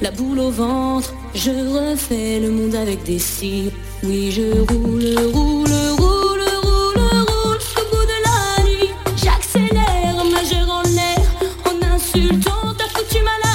la boule au ventre. Je refais le monde avec des cils. Oui, je roule, roule, roule, roule, roule jusqu'au bout de la nuit. J'accélère, majeur en l'air, en insultant ta foutue malade.